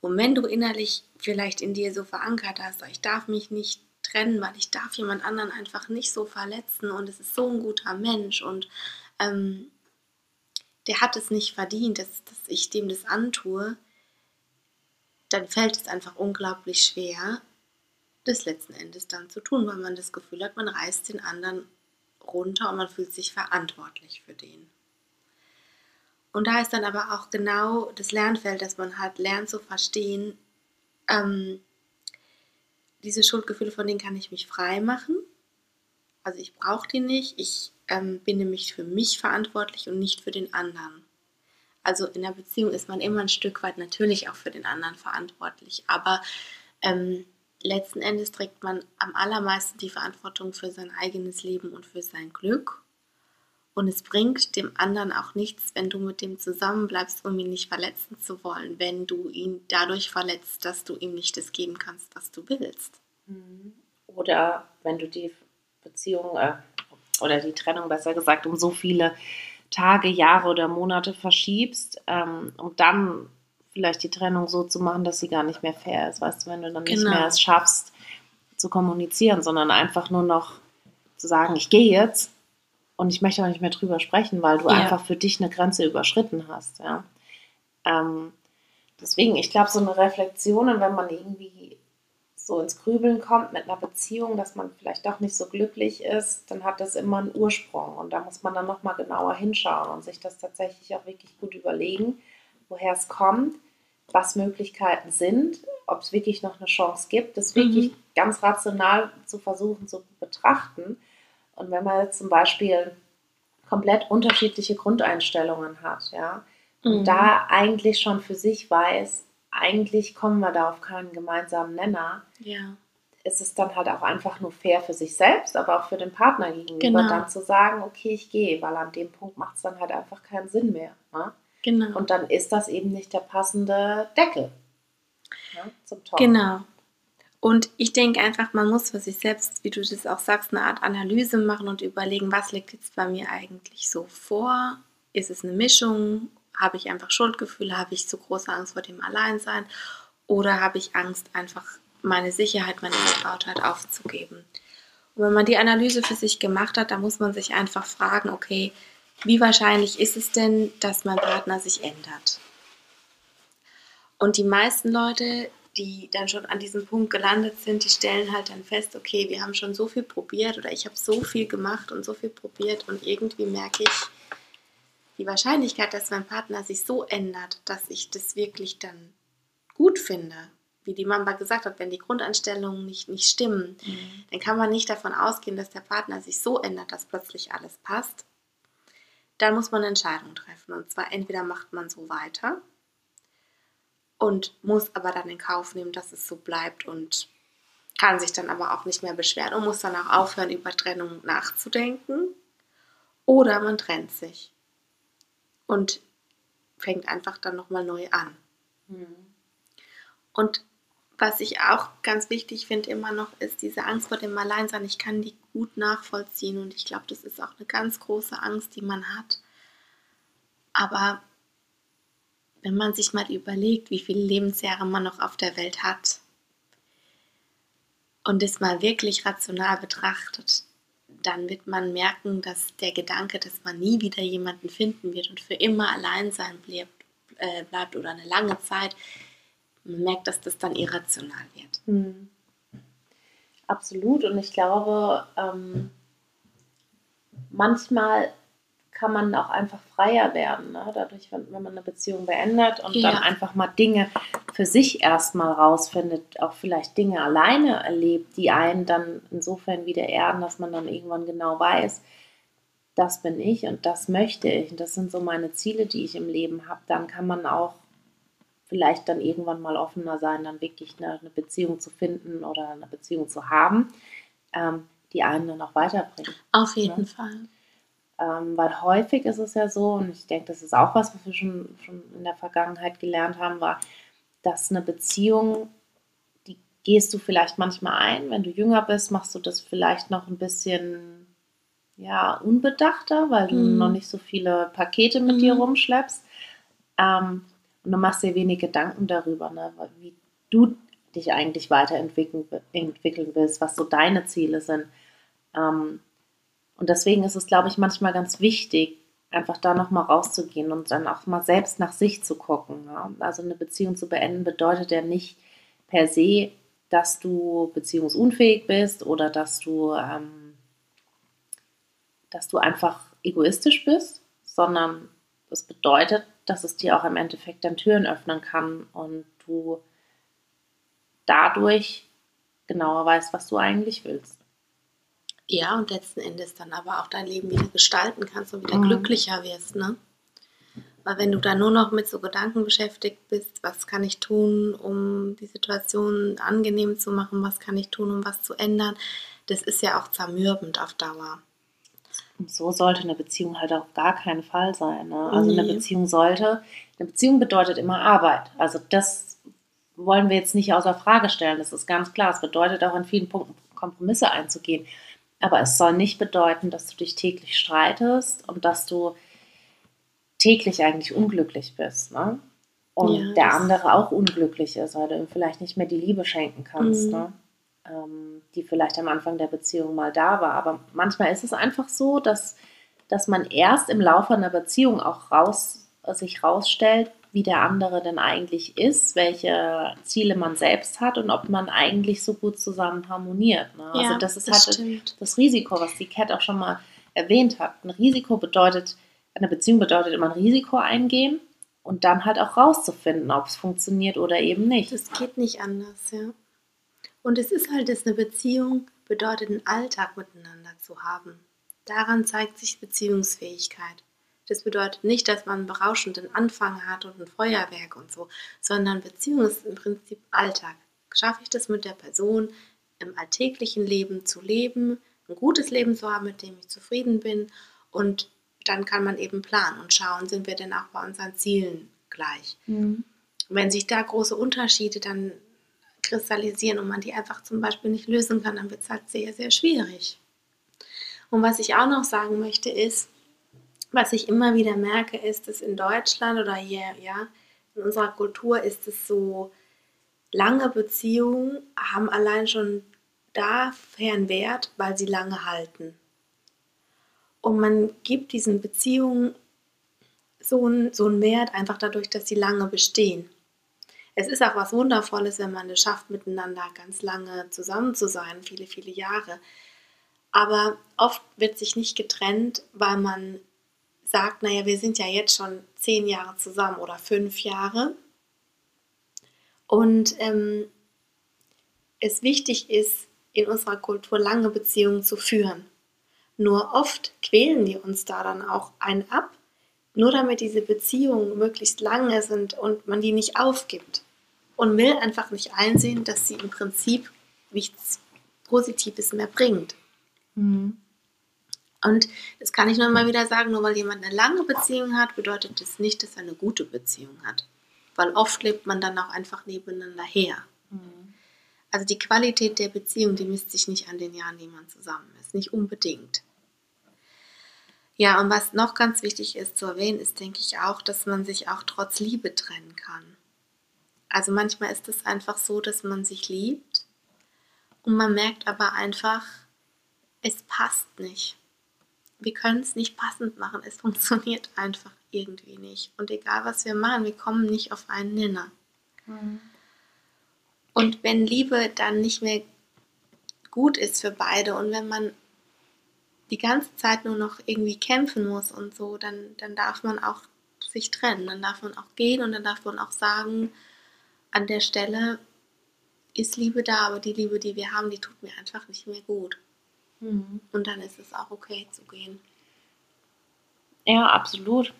Und wenn du innerlich vielleicht in dir so verankert hast, ich darf mich nicht trennen, weil ich darf jemand anderen einfach nicht so verletzen und es ist so ein guter Mensch und ähm, der hat es nicht verdient, dass, dass ich dem das antue, dann fällt es einfach unglaublich schwer, das letzten Endes dann zu tun, weil man das Gefühl hat, man reißt den anderen runter und man fühlt sich verantwortlich für den. Und da ist dann aber auch genau das Lernfeld, dass man halt lernt zu verstehen, ähm, diese Schuldgefühle, von denen kann ich mich frei machen. Also ich brauche die nicht. Ich ähm, bin nämlich für mich verantwortlich und nicht für den anderen. Also in der Beziehung ist man immer ein Stück weit natürlich auch für den anderen verantwortlich. Aber ähm, letzten Endes trägt man am allermeisten die Verantwortung für sein eigenes Leben und für sein Glück. Und es bringt dem anderen auch nichts, wenn du mit dem zusammenbleibst, um ihn nicht verletzen zu wollen, wenn du ihn dadurch verletzt, dass du ihm nicht das geben kannst, was du willst. Mhm. Oder wenn du die Beziehung äh, oder die Trennung besser gesagt um so viele Tage, Jahre oder Monate verschiebst, ähm, um dann vielleicht die Trennung so zu machen, dass sie gar nicht mehr fair ist. Weißt du, wenn du dann genau. nicht mehr es schaffst zu kommunizieren, sondern einfach nur noch zu sagen, ich gehe jetzt und ich möchte auch nicht mehr drüber sprechen, weil du ja. einfach für dich eine Grenze überschritten hast. Ja? Ähm, deswegen, ich glaube, so eine Reflexion wenn man irgendwie so ins Grübeln kommt mit einer Beziehung, dass man vielleicht doch nicht so glücklich ist, dann hat das immer einen Ursprung und da muss man dann nochmal genauer hinschauen und sich das tatsächlich auch wirklich gut überlegen, woher es kommt, was Möglichkeiten sind, ob es wirklich noch eine Chance gibt, das wirklich mhm. ganz rational zu versuchen zu betrachten und wenn man jetzt zum Beispiel komplett unterschiedliche Grundeinstellungen hat, ja, und mhm. da eigentlich schon für sich weiß, eigentlich kommen wir da auf keinen gemeinsamen Nenner, ja. ist es dann halt auch einfach nur fair für sich selbst, aber auch für den Partner gegenüber, genau. dann zu sagen, okay, ich gehe, weil an dem Punkt macht es dann halt einfach keinen Sinn mehr. Ne? Genau. Und dann ist das eben nicht der passende Deckel ne, zum Topf. Genau. Und ich denke einfach, man muss für sich selbst, wie du das auch sagst, eine Art Analyse machen und überlegen, was liegt jetzt bei mir eigentlich so vor? Ist es eine Mischung? Habe ich einfach Schuldgefühle? Habe ich zu große Angst vor dem Alleinsein? Oder habe ich Angst, einfach meine Sicherheit, meine Vertrautheit aufzugeben? Und wenn man die Analyse für sich gemacht hat, dann muss man sich einfach fragen, okay, wie wahrscheinlich ist es denn, dass mein Partner sich ändert? Und die meisten Leute, die dann schon an diesem Punkt gelandet sind, die stellen halt dann fest, okay, wir haben schon so viel probiert oder ich habe so viel gemacht und so viel probiert und irgendwie merke ich, die Wahrscheinlichkeit, dass mein Partner sich so ändert, dass ich das wirklich dann gut finde, wie die Mama gesagt hat, wenn die Grundeinstellungen nicht, nicht stimmen, mhm. dann kann man nicht davon ausgehen, dass der Partner sich so ändert, dass plötzlich alles passt. Dann muss man eine Entscheidung treffen. Und zwar entweder macht man so weiter und muss aber dann in Kauf nehmen, dass es so bleibt und kann sich dann aber auch nicht mehr beschweren und muss dann auch aufhören, über Trennung nachzudenken. Oder man trennt sich und fängt einfach dann nochmal neu an. Mhm. Und was ich auch ganz wichtig finde immer noch, ist diese Angst vor dem Alleinsein. Ich kann die gut nachvollziehen und ich glaube, das ist auch eine ganz große Angst, die man hat. Aber wenn man sich mal überlegt, wie viele Lebensjahre man noch auf der Welt hat und es mal wirklich rational betrachtet, dann wird man merken, dass der Gedanke, dass man nie wieder jemanden finden wird und für immer allein sein bleibt, äh, bleibt oder eine lange Zeit, man merkt, dass das dann irrational wird. Mhm. Absolut. Und ich glaube, ähm, manchmal kann man auch einfach freier werden, ne? dadurch, wenn, wenn, man eine Beziehung beendet und ja. dann einfach mal Dinge für sich erstmal rausfindet, auch vielleicht Dinge alleine erlebt, die einen dann insofern wieder erden, dass man dann irgendwann genau weiß, das bin ich und das möchte ich und das sind so meine Ziele, die ich im Leben habe, dann kann man auch vielleicht dann irgendwann mal offener sein, dann wirklich eine, eine Beziehung zu finden oder eine Beziehung zu haben, ähm, die einen dann auch weiterbringt. Auf jeden ne? Fall. Ähm, weil häufig ist es ja so, und ich denke, das ist auch was, was wir schon, schon in der Vergangenheit gelernt haben, war, dass eine Beziehung, die gehst du vielleicht manchmal ein, wenn du jünger bist, machst du das vielleicht noch ein bisschen ja, unbedachter, weil du Mhm. noch nicht so viele Pakete mit dir Mhm. rumschleppst. Ähm, und du machst dir wenig Gedanken darüber, ne, wie du dich eigentlich weiterentwickeln entwickeln willst, was so deine Ziele sind. Ähm, und deswegen ist es, glaube ich, manchmal ganz wichtig, einfach da nochmal rauszugehen und dann auch mal selbst nach sich zu gucken. Ja? Also eine Beziehung zu beenden bedeutet ja nicht per se, dass du beziehungsunfähig bist oder dass du, ähm, dass du einfach egoistisch bist, sondern das bedeutet, dass es dir auch im Endeffekt dann Türen öffnen kann und du dadurch genauer weißt, was du eigentlich willst. Ja, und letzten Endes dann aber auch dein Leben wieder gestalten kannst und wieder Mhm. glücklicher wirst, ne? Weil wenn du da nur noch mit so Gedanken beschäftigt bist, was kann ich tun, um die Situation angenehm zu machen, was kann ich tun, um was zu ändern, das ist ja auch zermürbend auf Dauer. Und so sollte eine Beziehung halt auf gar keinen Fall sein. Ne? Also eine Nee. Beziehung sollte, eine Beziehung bedeutet immer Arbeit. Also das wollen wir jetzt nicht außer Frage stellen. Das ist ganz klar. Es bedeutet auch in vielen Punkten Kompromisse einzugehen. Aber es soll nicht bedeuten, dass du dich täglich streitest und dass du täglich eigentlich unglücklich bist. Ne? Und Ja, der andere auch unglücklich ist, weil du ihm vielleicht nicht mehr die Liebe schenken kannst. Mhm. Ne? ähm, die vielleicht am Anfang der Beziehung mal da war. Aber manchmal ist es einfach so, dass, dass man erst im Laufe einer Beziehung auch raus, sich rausstellt, wie der andere denn eigentlich ist, welche Ziele man selbst hat und ob man eigentlich so gut zusammen harmoniert. Ne? also das ist halt stimmt. das Risiko, was die Cat auch schon mal erwähnt hat. Ein Risiko bedeutet, eine Beziehung bedeutet immer ein Risiko eingehen und dann halt auch rauszufinden, ob es funktioniert oder eben nicht. Das geht nicht anders, ja. Und es ist halt, dass eine Beziehung bedeutet, einen Alltag miteinander zu haben. Daran zeigt sich Beziehungsfähigkeit. Das bedeutet nicht, dass man einen berauschenden Anfang hat und ein Feuerwerk und so, sondern Beziehung ist im Prinzip Alltag. Schaffe ich das mit der Person im alltäglichen Leben zu leben, ein gutes Leben zu haben, mit dem ich zufrieden bin und dann kann man eben planen und schauen, sind wir denn auch bei unseren Zielen gleich. Wenn sich da große Unterschiede dann kristallisieren und man die einfach zum Beispiel nicht lösen kann, dann wird es halt sehr, sehr schwierig. Und was ich auch noch sagen möchte ist, was ich immer wieder merke, ist, dass in Deutschland oder hier, ja, in unserer Kultur ist es so, lange Beziehungen haben allein schon dafür einen Wert, weil sie lange halten. Und man gibt diesen Beziehungen so einen, so einen Wert einfach dadurch, dass sie lange bestehen. Es ist auch was Wundervolles, wenn man es schafft, miteinander ganz lange zusammen zu sein, viele, viele Jahre. Aber oft wird sich nicht getrennt, weil man sagt, naja, wir sind ja jetzt schon zehn Jahre zusammen oder fünf Jahre. Und ähm, es wichtig ist, in unserer Kultur lange Beziehungen zu führen. Nur oft quälen die uns da dann auch einen ab, nur damit diese Beziehung möglichst lang ist und, und man die nicht aufgibt. Und will einfach nicht einsehen, dass sie im Prinzip nichts Positives mehr bringt. Mhm. Und das kann ich nur immer wieder sagen, nur weil jemand eine lange Beziehung hat, bedeutet das nicht, dass er eine gute Beziehung hat. Weil oft lebt man dann auch einfach nebeneinander her. Mhm. Also die Qualität der Beziehung, die misst sich nicht an den Jahren, die man zusammen ist. Nicht unbedingt. Ja, und was noch ganz wichtig ist zu erwähnen, ist, denke ich, auch, dass man sich auch trotz Liebe trennen kann. Also manchmal ist es einfach so, dass man sich liebt und man merkt aber einfach, es passt nicht. Wir können es nicht passend machen. Es <laughs> funktioniert einfach irgendwie nicht. Und egal was wir machen, wir kommen nicht auf einen Nenner. Mhm. Und wenn Liebe dann nicht mehr gut ist für beide und wenn man die ganze Zeit nur noch irgendwie kämpfen muss und so, dann, dann darf man auch sich trennen. Dann darf man auch gehen und dann darf man auch sagen, an der Stelle ist Liebe da, aber die Liebe, die wir haben, die tut mir einfach nicht mehr gut. Mhm. Und dann ist es auch okay zu gehen. Ja, absolut.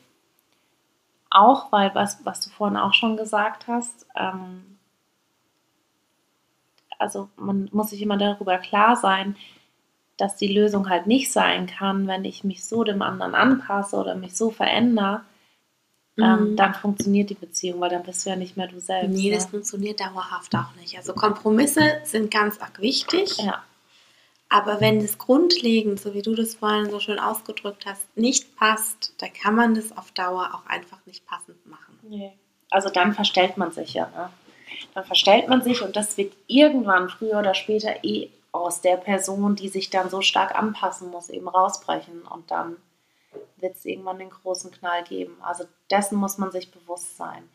Auch, weil was, was du vorhin auch schon gesagt hast, ähm, also man muss sich immer darüber klar sein, dass die Lösung halt nicht sein kann, wenn ich mich so dem anderen anpasse oder mich so verändere, ähm, dann funktioniert die Beziehung, weil dann bist du ja nicht mehr du selbst. Nee, ne? das funktioniert dauerhaft auch nicht. Also Kompromisse sind ganz arg wichtig. Ja. Aber wenn das grundlegend, so wie du das vorhin so schön ausgedrückt hast, nicht passt, dann kann man das auf Dauer auch einfach nicht passend machen. Nee. Also dann verstellt man sich ja. Ne? Dann verstellt man sich und das wird irgendwann früher oder später eh aus der Person, die sich dann so stark anpassen muss, eben rausbrechen und dann wird es irgendwann den großen Knall geben. Also dessen muss man sich bewusst sein.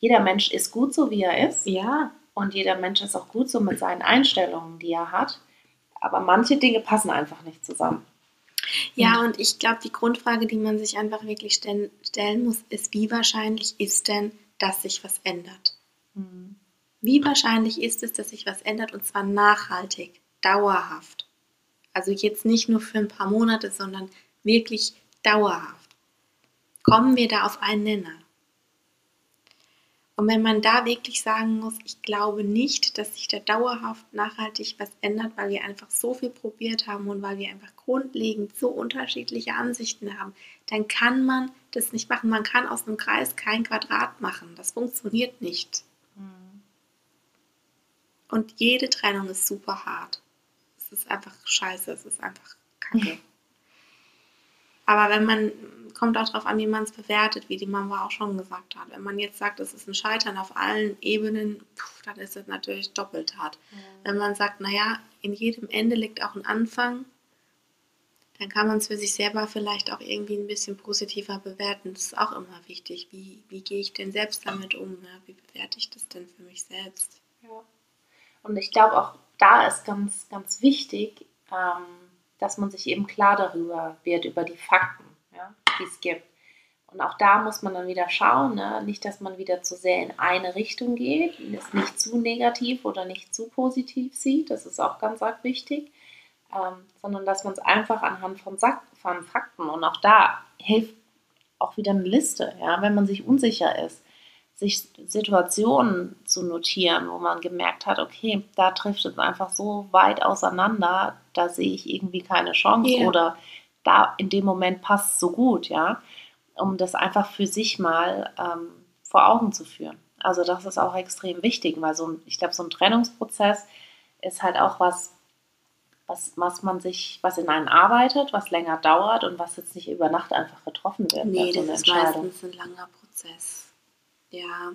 Jeder Mensch ist gut so, wie er ist Ja, und jeder Mensch ist auch gut so mit seinen Einstellungen, die er hat. Aber manche Dinge passen einfach nicht zusammen. ja, und ich glaube, die Grundfrage, die man sich einfach wirklich stellen, stellen muss, ist, wie wahrscheinlich ist denn, dass sich was ändert? Wie wahrscheinlich ist es, dass sich was ändert und zwar nachhaltig, dauerhaft? Also jetzt nicht nur für ein paar Monate, sondern wirklich dauerhaft. Kommen wir da auf einen Nenner? Und wenn man da wirklich sagen muss, ich glaube nicht, dass sich da dauerhaft nachhaltig was ändert, weil wir einfach so viel probiert haben und weil wir einfach grundlegend so unterschiedliche Ansichten haben, dann kann man das nicht machen. Man kann aus einem Kreis kein Quadrat machen. Das funktioniert nicht. Und jede Trennung ist super hart. Es ist einfach scheiße, es ist einfach kacke. <laughs> Aber wenn man, kommt auch darauf an, wie man es bewertet, wie die Mama auch schon gesagt hat. Wenn man jetzt sagt, es ist ein Scheitern auf allen Ebenen, puh, dann ist es natürlich doppelt hart. Wenn man sagt, naja, in jedem Ende liegt auch ein Anfang, dann kann man es für sich selber vielleicht auch irgendwie ein bisschen positiver bewerten. Das ist auch immer wichtig. Wie, wie gehe ich denn selbst damit um? Ne? Wie bewerte ich das denn für mich selbst? Ja. Und ich glaube auch da ist ganz, ganz wichtig, ähm, dass man sich eben klar darüber wird, über die Fakten, ja, die es gibt. Und auch da muss man dann wieder schauen, ne? nicht, dass man wieder zu sehr in eine Richtung geht, es nicht zu negativ oder nicht zu positiv sieht, das ist auch ganz arg wichtig, ähm, sondern dass man es einfach anhand von, Sack, von Fakten und auch da hilft auch wieder eine Liste, ja, wenn man sich unsicher ist, sich Situationen zu notieren, wo man gemerkt hat, okay, da trifft es einfach so weit auseinander, da sehe ich irgendwie keine Chance Ja. oder da in dem Moment passt es so gut, ja, um das einfach für sich mal ähm, vor Augen zu führen. Also das ist auch extrem wichtig, weil so ein, ich glaube, so ein Trennungsprozess ist halt auch was, was, was man sich, was in einen arbeitet, was länger dauert und was jetzt nicht über Nacht einfach getroffen wird. Nee, eine das ist meistens ein langer Prozess. Ja,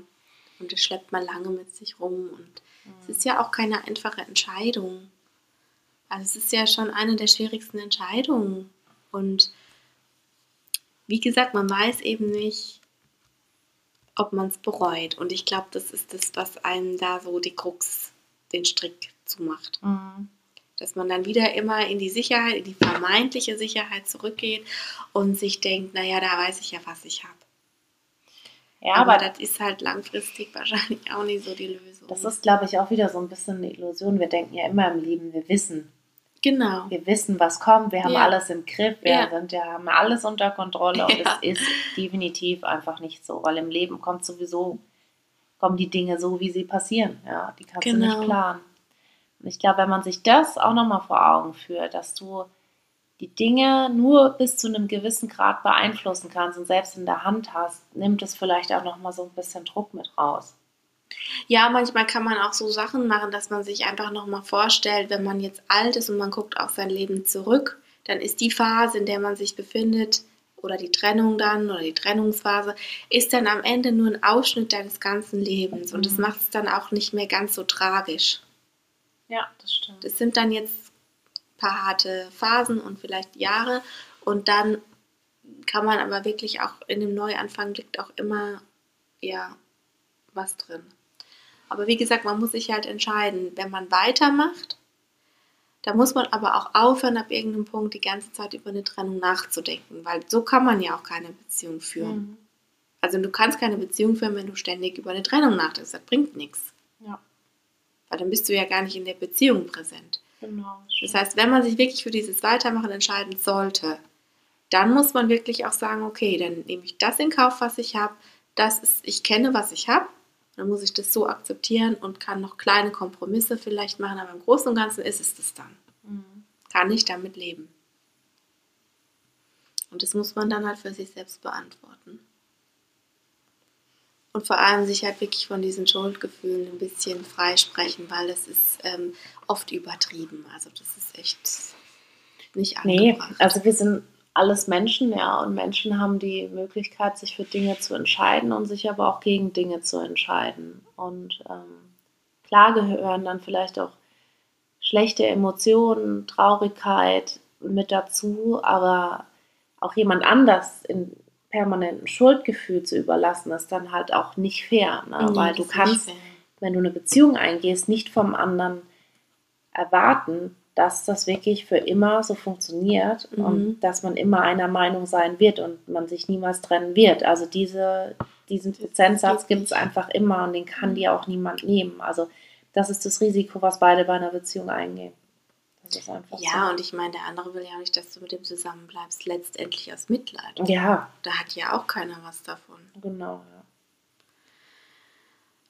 und das schleppt man lange mit sich rum. Und es ist ja auch keine einfache Entscheidung. Also es ist ja schon eine der schwierigsten Entscheidungen. Und wie gesagt, man weiß eben nicht, ob man es bereut. Und ich glaube, das ist das, was einem da so die Krux, den Strick zumacht. Mhm. Dass man dann wieder immer in die Sicherheit, in die vermeintliche Sicherheit zurückgeht und sich denkt, naja, da weiß ich ja, was ich habe. Ja, aber, aber das ist halt langfristig <laughs> wahrscheinlich auch nicht so die Lösung. das ist, glaube ich, auch wieder so ein bisschen eine Illusion. Wir denken ja immer im Leben, wir wissen. Genau. Wir wissen, was kommt, wir haben Ja. alles im Griff, wir Ja. sind, ja, haben alles unter Kontrolle und Ja. es ist definitiv einfach nicht so, weil im Leben kommt sowieso, kommen die Dinge so, wie sie passieren. Ja, die kannst du Genau. nicht planen. Und ich glaube, wenn man sich das auch nochmal vor Augen führt, dass du die Dinge nur bis zu einem gewissen Grad beeinflussen kannst und selbst in der Hand hast, nimmt es vielleicht auch nochmal so ein bisschen Druck mit raus. Ja, manchmal kann man auch so Sachen machen, dass man sich einfach nochmal vorstellt, wenn man jetzt alt ist und man guckt auf sein Leben zurück, dann ist die Phase, in der man sich befindet, oder die Trennung dann, oder die Trennungsphase, ist dann am Ende nur ein Ausschnitt deines ganzen Lebens. Und das Mhm. macht es dann auch nicht mehr ganz so tragisch. Ja, das stimmt. Das sind dann jetzt ein paar harte Phasen und vielleicht Jahre. Und dann kann man aber wirklich auch in dem Neuanfang liegt auch immer ja was drin. Aber wie gesagt, man muss sich halt entscheiden, wenn man weitermacht, da muss man aber auch aufhören, ab irgendeinem Punkt die ganze Zeit über eine Trennung nachzudenken, weil so kann man ja auch keine Beziehung führen. Mhm. Also du kannst keine Beziehung führen, wenn du ständig über eine Trennung nachdenkst. Das bringt nichts, Ja, weil dann bist du ja gar nicht in der Beziehung präsent. genau. Das heißt, wenn man sich wirklich für dieses Weitermachen entscheiden sollte, dann muss man wirklich auch sagen, okay, dann nehme ich das in Kauf, was ich habe. Das ist, ich kenne, was ich habe. Dann muss ich das so akzeptieren und kann noch kleine Kompromisse vielleicht machen, aber im Großen und Ganzen ist es das dann. Mhm. Kann ich damit leben. Und das muss man dann halt für sich selbst beantworten. Und vor allem sich halt wirklich von diesen Schuldgefühlen ein bisschen freisprechen, weil es ist ähm, oft übertrieben. Also das ist echt nicht angebracht. Nee, also wir sind alles Menschen, ja, und Menschen haben die Möglichkeit, sich für Dinge zu entscheiden und sich aber auch gegen Dinge zu entscheiden. Und ähm, klar gehören dann vielleicht auch schlechte Emotionen, Traurigkeit mit dazu, aber auch jemand anders in permanenten Schuldgefühl zu überlassen, ist dann halt auch nicht fair, ne? Nee, weil das du kannst, wenn du eine Beziehung eingehst, nicht vom anderen erwarten, dass das wirklich für immer so funktioniert Mhm. und dass man immer einer Meinung sein wird und man sich niemals trennen wird. Also diese, diesen Prozentsatz gibt es einfach immer und den kann dir auch niemand nehmen. Also das ist das Risiko, was beide bei einer Beziehung eingehen. Das ist einfach Ja, und ich meine, der andere will ja nicht, dass du mit dem zusammenbleibst, letztendlich aus Mitleid. so. Ja, Da hat ja auch keiner was davon. genau. Ja.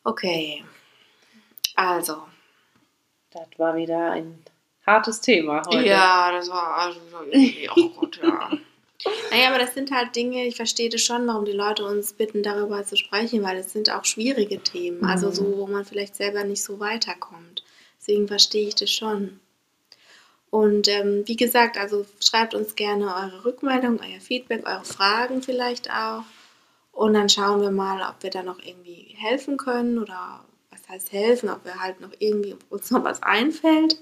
Okay. Also. Das war wieder ein hartes Thema heute. Ja, das war also irgendwie auch gut, ja. <laughs> Naja, aber das sind halt Dinge, ich verstehe das schon, warum die Leute uns bitten, darüber zu sprechen, weil es sind auch schwierige Themen. Also Mhm. so, wo man vielleicht selber nicht so weiterkommt. Deswegen verstehe ich das schon. Und ähm, wie gesagt, also schreibt uns gerne eure Rückmeldung, euer Feedback, eure Fragen vielleicht auch. Und dann schauen wir mal, ob wir da noch irgendwie helfen können oder was heißt helfen, ob wir halt noch irgendwie uns noch was einfällt.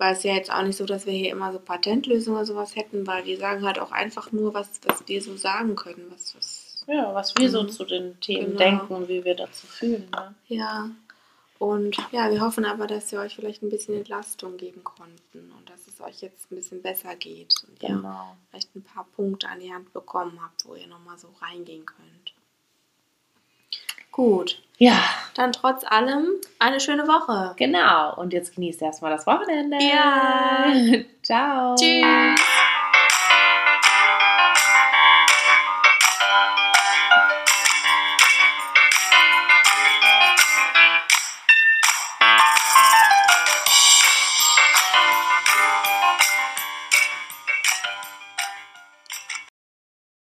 Weil es ja jetzt auch nicht so, dass wir hier immer so Patentlösungen oder sowas hätten, weil wir sagen halt auch einfach nur, was, was wir so sagen können. Was, was, Ja, was wir so Mhm. zu den Themen Genau. denken und wie wir dazu fühlen. Ne? ja. Und ja, wir hoffen aber, dass wir euch vielleicht ein bisschen Entlastung geben konnten und dass es euch jetzt ein bisschen besser geht und ihr Genau. vielleicht ein paar Punkte an die Hand bekommen habt, wo ihr nochmal so reingehen könnt. Gut, Ja, dann trotz allem eine schöne Woche. genau. Und jetzt genießt erstmal das Wochenende. Ja. <laughs> Ciao. Tschüss.